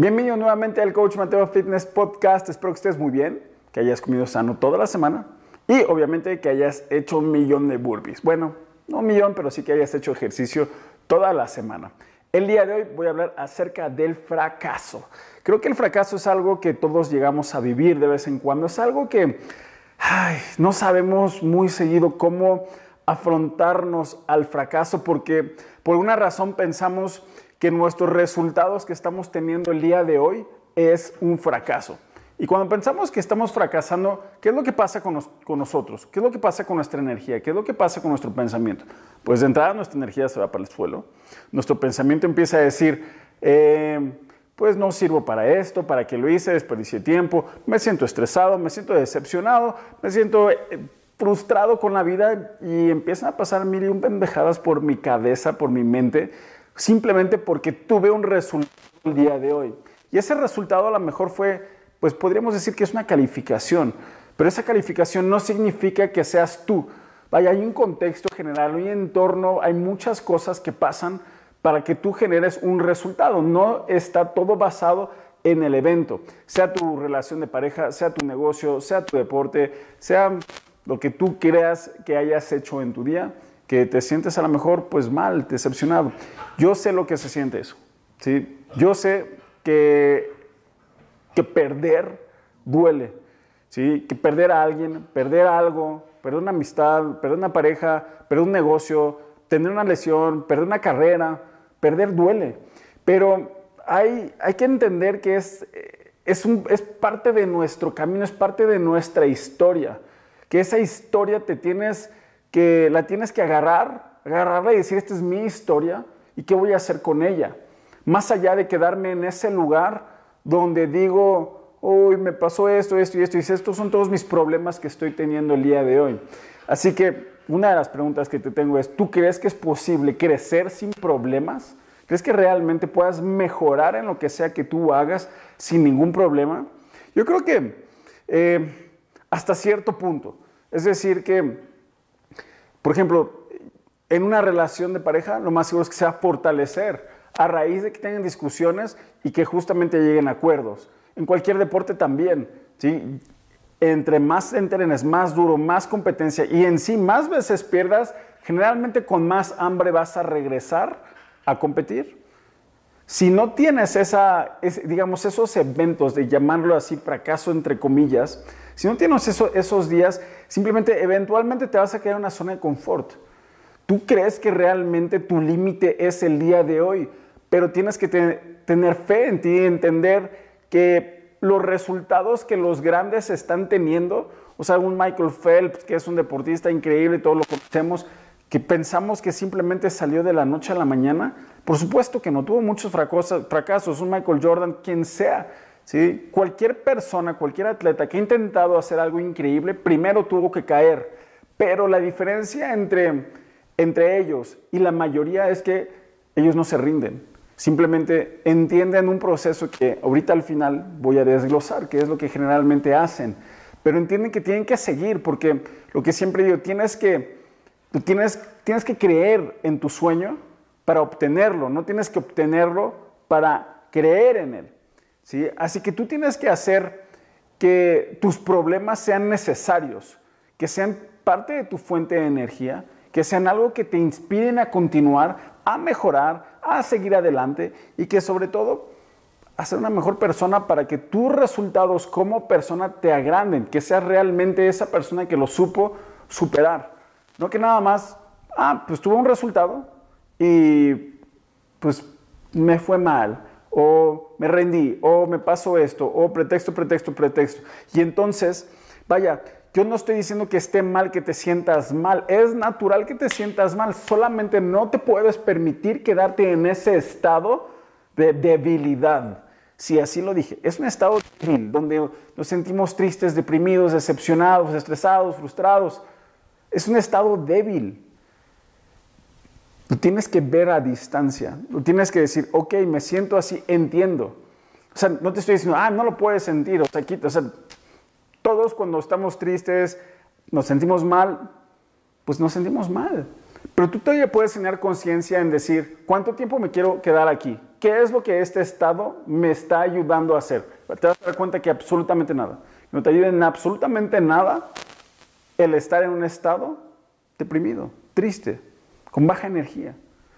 Bienvenido nuevamente al Coach Mateo Fitness Podcast. Espero que estés muy bien, que hayas comido sano toda la semana y obviamente que hayas hecho un millón de burpees. Bueno, no un millón, pero sí que hayas hecho ejercicio toda la semana. El día de hoy voy a hablar acerca del fracaso. Creo que el fracaso es algo que todos llegamos a vivir de vez en cuando. Es algo que no sabemos muy seguido cómo afrontarnos al fracaso porque por una razón pensamos que nuestros resultados que estamos teniendo el día de hoy es un fracaso. Y cuando pensamos que estamos fracasando, ¿qué es lo que pasa con, nosotros? ¿Qué es lo que pasa con nuestra energía? ¿Qué es lo que pasa con nuestro pensamiento? Pues de entrada nuestra energía se va para el suelo. Nuestro pensamiento empieza a decir, eh, pues no sirvo para esto, para que lo hice, desperdicié tiempo, me siento estresado, me siento decepcionado, me siento eh, frustrado con la vida y empiezan a pasar mil y un pendejadas por mi cabeza, por mi mente simplemente porque tuve un resultado el día de hoy. Y ese resultado a lo mejor fue, pues podríamos decir que es una calificación, pero esa calificación no significa que seas tú. Vaya, hay un contexto general, hay un entorno, hay muchas cosas que pasan para que tú generes un resultado. No está todo basado en el evento, sea tu relación de pareja, sea tu negocio, sea tu deporte, sea lo que tú creas que hayas hecho en tu día que te sientes a lo mejor pues mal, decepcionado. Yo sé lo que se siente eso. ¿sí? Yo sé que, que perder duele. ¿sí? Que perder a alguien, perder algo, perder una amistad, perder una pareja, perder un negocio, tener una lesión, perder una carrera, perder duele. Pero hay, hay que entender que es, es, un, es parte de nuestro camino, es parte de nuestra historia. Que esa historia te tienes que la tienes que agarrar, agarrarla y decir, esta es mi historia y qué voy a hacer con ella. Más allá de quedarme en ese lugar donde digo, hoy me pasó esto, esto y esto, y estos son todos mis problemas que estoy teniendo el día de hoy. Así que una de las preguntas que te tengo es, ¿tú crees que es posible crecer sin problemas? ¿Crees que realmente puedas mejorar en lo que sea que tú hagas sin ningún problema? Yo creo que eh, hasta cierto punto. Es decir, que por ejemplo, en una relación de pareja, lo más seguro es que sea fortalecer a raíz de que tengan discusiones y que justamente lleguen a acuerdos. En cualquier deporte también, ¿sí? Entre más entrenes, más duro, más competencia y en sí más veces pierdas, generalmente con más hambre vas a regresar a competir. Si no tienes esa, digamos, esos eventos de llamarlo así fracaso entre comillas, si no tienes esos días, simplemente eventualmente te vas a quedar en una zona de confort. Tú crees que realmente tu límite es el día de hoy, pero tienes que tener fe en ti y entender que los resultados que los grandes están teniendo, o sea, un Michael Phelps, que es un deportista increíble, todos lo conocemos, que pensamos que simplemente salió de la noche a la mañana, por supuesto que no, tuvo muchos fracasos, un Michael Jordan, quien sea, ¿sí? Cualquier persona, cualquier atleta que ha intentado hacer algo increíble, primero tuvo que caer. Pero la diferencia entre, entre ellos y la mayoría es que ellos no se rinden. Simplemente entienden un proceso que ahorita al final voy a desglosar, que es lo que generalmente hacen. Pero entienden que tienen que seguir, porque lo que siempre digo, tienes que, tú tienes, tienes que creer en tu sueño para obtenerlo, no tienes que obtenerlo para creer en él. Así que tú tienes que hacer que tus problemas sean necesarios, que sean parte de tu fuente de energía, que sean algo que te inspiren a continuar, a mejorar, a seguir adelante y que sobre todo a ser una mejor persona para que tus resultados como persona te agranden, que seas realmente esa persona que lo supo superar. No que nada más, ah, pues tuve un resultado y pues me fue mal o me rendí, o me pasó esto, o pretexto, pretexto, pretexto. Y entonces, vaya, yo no estoy diciendo que esté mal que te sientas mal, es natural que te sientas mal, solamente no te puedes permitir quedarte en ese estado de debilidad. Si así lo dije, es un estado donde nos sentimos tristes, deprimidos, decepcionados, estresados, frustrados. Es un estado débil. Lo tienes que ver a distancia. Lo tienes que decir, ok, me siento así, entiendo. O sea, no te estoy diciendo, ah, no lo puedes sentir. O sea, todos cuando estamos tristes, nos sentimos mal, pues nos sentimos mal. Pero tú todavía puedes tener conciencia en decir, ¿cuánto tiempo me quiero quedar aquí? ¿qué es lo que este estado me está ayudando a hacer? Te vas a dar cuenta que absolutamente nada. No te ayuda en absolutamente nada el estar en un estado deprimido, triste, con baja energía.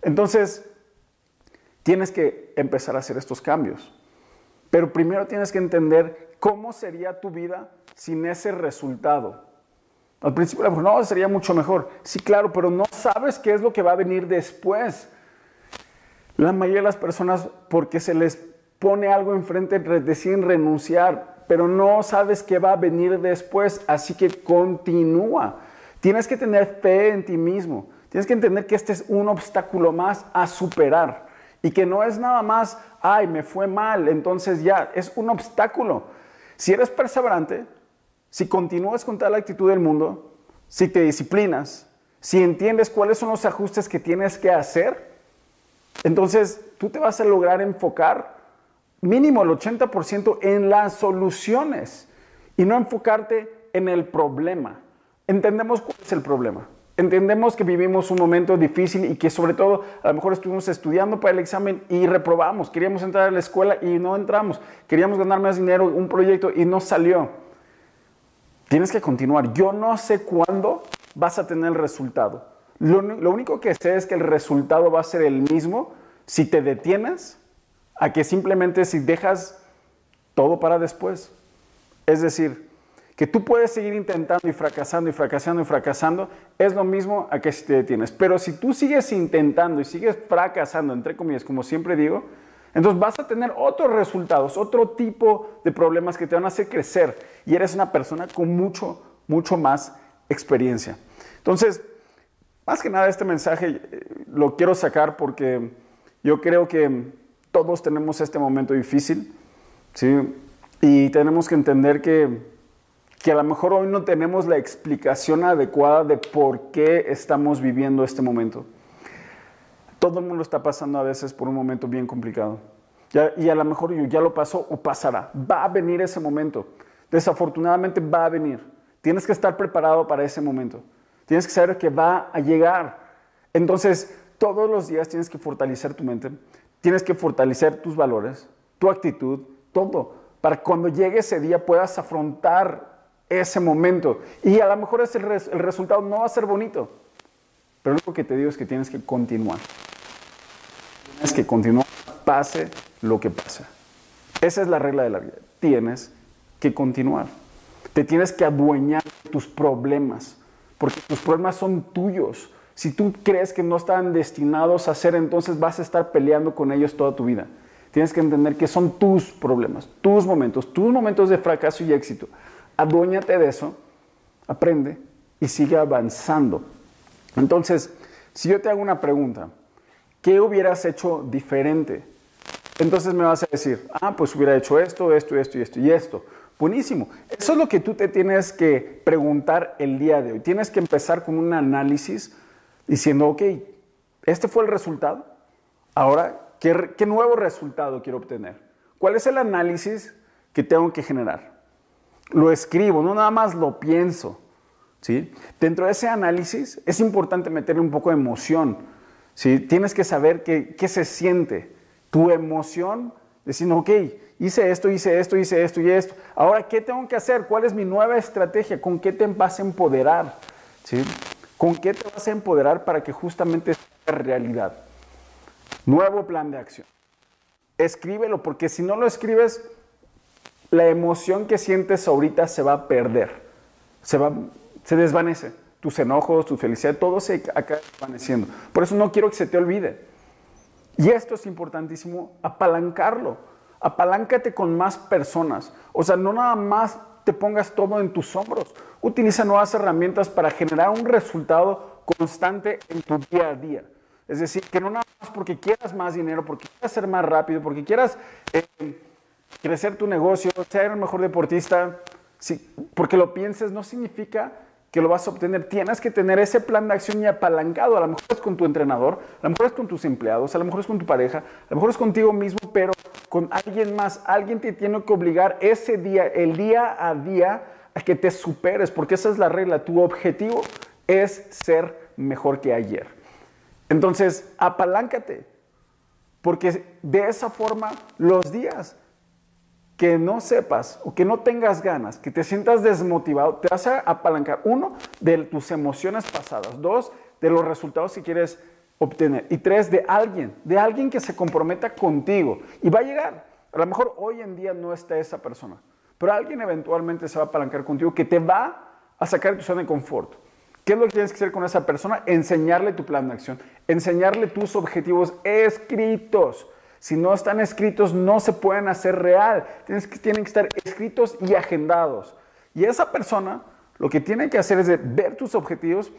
Entonces, tienes que empezar a hacer estos cambios. Pero primero tienes que entender cómo sería tu vida sin ese resultado. Al principio, no, sería mucho mejor. Sí, claro, pero no sabes qué es lo que va a venir después. La mayoría de las personas, porque se les pone algo enfrente, deciden renunciar, pero no sabes qué va a venir después, así que continúa. Tienes que tener fe en ti mismo. Tienes que entender que este es un obstáculo más a superar y que no es nada más, ay, me fue mal, entonces ya, es un obstáculo. Si eres perseverante, si continúas con tal actitud del mundo, si te disciplinas, si entiendes cuáles son los ajustes que tienes que hacer, entonces tú te vas a lograr enfocar mínimo el 80% en las soluciones y no enfocarte en el problema. Entendemos cuál es el problema. Entendemos que vivimos un momento difícil y que sobre todo a lo mejor estuvimos estudiando para el examen y reprobamos. Queríamos entrar a la escuela y no entramos. Queríamos ganar más dinero, un proyecto y no salió. Tienes que continuar. Yo no sé cuándo vas a tener el resultado. Lo, lo único que sé es que el resultado va a ser el mismo si te detienes a que simplemente si dejas todo para después. Es decir, que tú puedes seguir intentando y fracasando y fracasando y fracasando, es lo mismo a que si te detienes. Pero si tú sigues intentando y sigues fracasando, entre comillas, como siempre digo, entonces vas a tener otros resultados, otro tipo de problemas que te van a hacer crecer y eres una persona con mucho, mucho más experiencia. Entonces, más que nada este mensaje eh, lo quiero sacar porque yo creo que todos tenemos este momento difícil, ¿sí? Y tenemos que entender que que a lo mejor hoy no tenemos la explicación adecuada de por qué estamos viviendo este momento. Todo el mundo está pasando a veces por un momento bien complicado. y a lo mejor ya lo pasó o pasará. Va a venir ese momento. Desafortunadamente va a venir. Tienes que estar preparado para ese momento. Tienes que saber que va a llegar. Entonces, todos los días tienes que fortalecer tu mente. Tienes que fortalecer tus valores, tu actitud, todo. Para cuando llegue ese día puedas afrontar ese momento. Y a lo mejor es el, resultado no va a ser bonito, pero lo que te digo es que tienes que continuar. Tienes que continuar, pase lo que pase. Esa es la regla de la vida. Tienes que continuar. Te tienes que adueñar de tus problemas, porque tus problemas son tuyos. Si tú crees que no están destinados a ser, entonces vas a estar peleando con ellos toda tu vida. Tienes que entender que son tus problemas, tus momentos, tus momentos de fracaso y éxito aduéñate de eso, aprende y sigue avanzando. Entonces, si yo te hago una pregunta, ¿qué hubieras hecho diferente? Entonces me vas a decir, ah, pues hubiera hecho esto, esto, esto y esto y esto. Buenísimo. Eso es lo que tú te tienes que preguntar el día de hoy. Tienes que empezar con un análisis diciendo, ok, este fue el resultado. Ahora, ¿qué, qué nuevo resultado quiero obtener? ¿Cuál es el análisis que tengo que generar? Lo escribo, no nada más lo pienso. ¿sí? Dentro de ese análisis es importante meterle un poco de emoción. ¿sí? Tienes que saber qué, qué se siente. Tu emoción, diciendo, ok, hice esto, hice esto, hice esto y esto. Ahora, ¿qué tengo que hacer? ¿Cuál es mi nueva estrategia? ¿Con qué te vas a empoderar? ¿Sí? ¿Con qué te vas a empoderar para que justamente sea realidad? Nuevo plan de acción. Escríbelo, porque si no lo escribes, la emoción que sientes ahorita se va a perder, se, va, se desvanece. Tus enojos, tu felicidad, todo se acaba desvaneciendo. Por eso no quiero que se te olvide. Y esto es importantísimo, apalancarlo. Apaláncate con más personas. O sea, no nada más te pongas todo en tus hombros. Utiliza nuevas herramientas para generar un resultado constante en tu día a día. Es decir, que no nada más porque quieras más dinero, porque quieras ser más rápido, porque quieras eh, crecer tu negocio, ser el mejor deportista, porque lo pienses no significa que lo vas a obtener. Tienes que tener ese plan de acción y apalancado. A lo mejor es con tu entrenador, a lo mejor es con tus empleados, a lo mejor es con tu pareja, a lo mejor es contigo mismo, pero con alguien más. Alguien te tiene que obligar ese día, el día a día, a que te superes, porque esa es la regla. Tu objetivo es ser mejor que ayer. Entonces, apaláncate. Porque de esa forma, los días que no sepas o que no tengas ganas, que te sientas desmotivado, te vas a apalancar, uno, de tus emociones pasadas, dos, de los resultados que quieres obtener, y tres, de alguien, de alguien que se comprometa contigo y va a llegar. A lo mejor hoy en día no está esa persona, pero alguien eventualmente se va a apalancar contigo que te va a sacar de tu zona de confort. ¿Qué es lo que tienes que hacer con esa persona? Enseñarle tu plan de acción, enseñarle tus objetivos escritos. Si no están escritos, no se pueden hacer real. Tienes que, tienen que estar escritos y agendados. Y esa persona lo que tiene que hacer es ver tus objetivos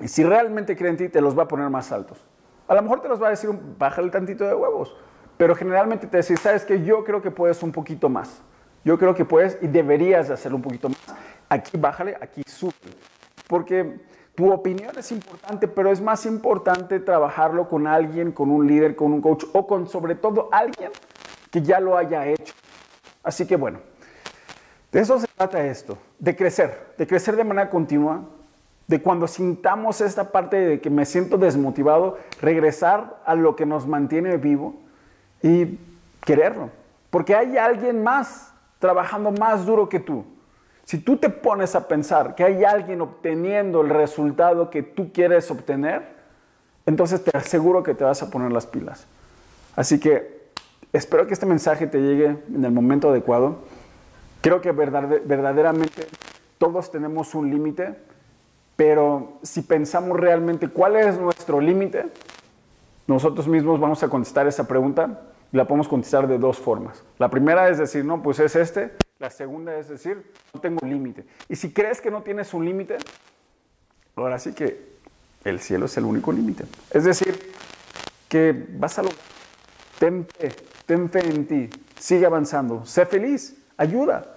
y si realmente cree en ti, te los va a poner más altos. A lo mejor te los va a decir, bájale tantito de huevos. Pero generalmente te dice, sabes que yo creo que puedes un poquito más. Yo creo que puedes y deberías de hacerlo un poquito más. Aquí bájale, aquí sube. Porque tu opinión es importante, pero es más importante trabajarlo con alguien, con un líder, con un coach o con sobre todo alguien que ya lo haya hecho. Así que bueno, de eso se trata esto, de crecer, de crecer de manera continua, de cuando sintamos esta parte de que me siento desmotivado, regresar a lo que nos mantiene vivo y quererlo. Porque hay alguien más trabajando más duro que tú. Si tú te pones a pensar que hay alguien obteniendo el resultado que tú quieres obtener, entonces te aseguro que te vas a poner las pilas. Así que espero que este mensaje te llegue en el momento adecuado. Creo que verdaderamente todos tenemos un límite, pero si pensamos realmente cuál es nuestro límite, nosotros mismos vamos a contestar esa pregunta y la podemos contestar de dos formas. La primera es decir, no, pues es este, la segunda es decir, no tengo límite. Y si crees que no tienes un límite, ahora sí que el cielo es el único límite. Es decir, que vas a lograr. Ten fe, ten fe en ti, sigue avanzando, sé feliz, ayuda.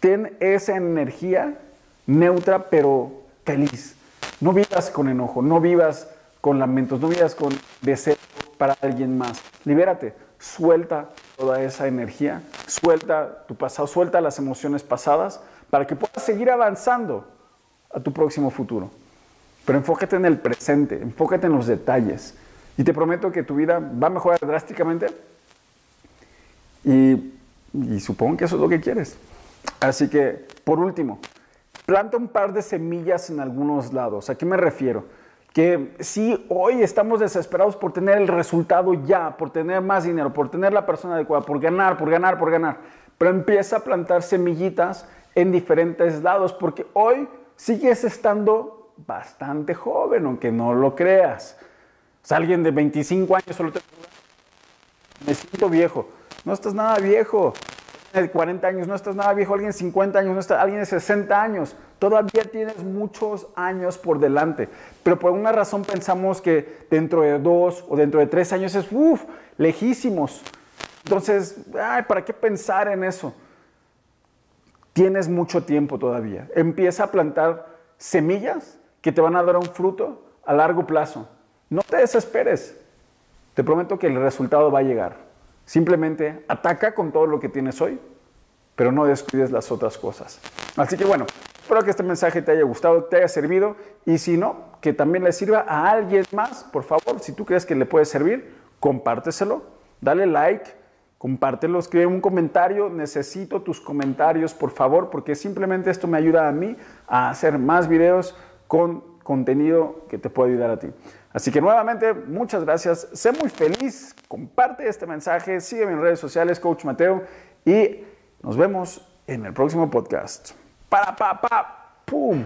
Ten esa energía neutra pero feliz. No vivas con enojo, no vivas con lamentos, no vivas con deseo para alguien más. Libérate, suelta toda esa energía, suelta tu pasado, suelta las emociones pasadas para que puedas seguir avanzando a tu próximo futuro. Pero enfócate en el presente, enfócate en los detalles. Y te prometo que tu vida va a mejorar drásticamente. Y, y supongo que eso es lo que quieres. Así que, por último, planta un par de semillas en algunos lados. ¿A qué me refiero? Que si hoy estamos desesperados por tener el resultado ya, por tener más dinero, por tener la persona adecuada, por ganar, por ganar, por ganar, pero empieza a plantar semillitas en diferentes lados, porque hoy sigues estando bastante joven, aunque no lo creas. O alguien de 25 años solo te me siento viejo. No estás nada viejo. De 40 años no estás nada viejo. Alguien de 50 años no está. Alguien de 60 años. Todavía tienes muchos años por delante, pero por una razón pensamos que dentro de dos o dentro de tres años es, uff, lejísimos. Entonces, ¿para qué pensar en eso? Tienes mucho tiempo todavía. Empieza a plantar semillas que te van a dar un fruto a largo plazo. No te desesperes. Te prometo que el resultado va a llegar. Simplemente ataca con todo lo que tienes hoy, pero no descuides las otras cosas. Así que bueno, Espero que este mensaje te haya gustado, te haya servido y si no, que también le sirva a alguien más. Por favor, si tú crees que le puede servir, compárteselo, dale like, compártelo, escribe un comentario. Necesito tus comentarios, por favor, porque simplemente esto me ayuda a mí a hacer más videos con contenido que te puede ayudar a ti. Así que nuevamente, muchas gracias. Sé muy feliz. Comparte este mensaje. Sígueme en redes sociales, Coach Mateo. Y nos vemos en el próximo podcast. Para, pa, pa, pum.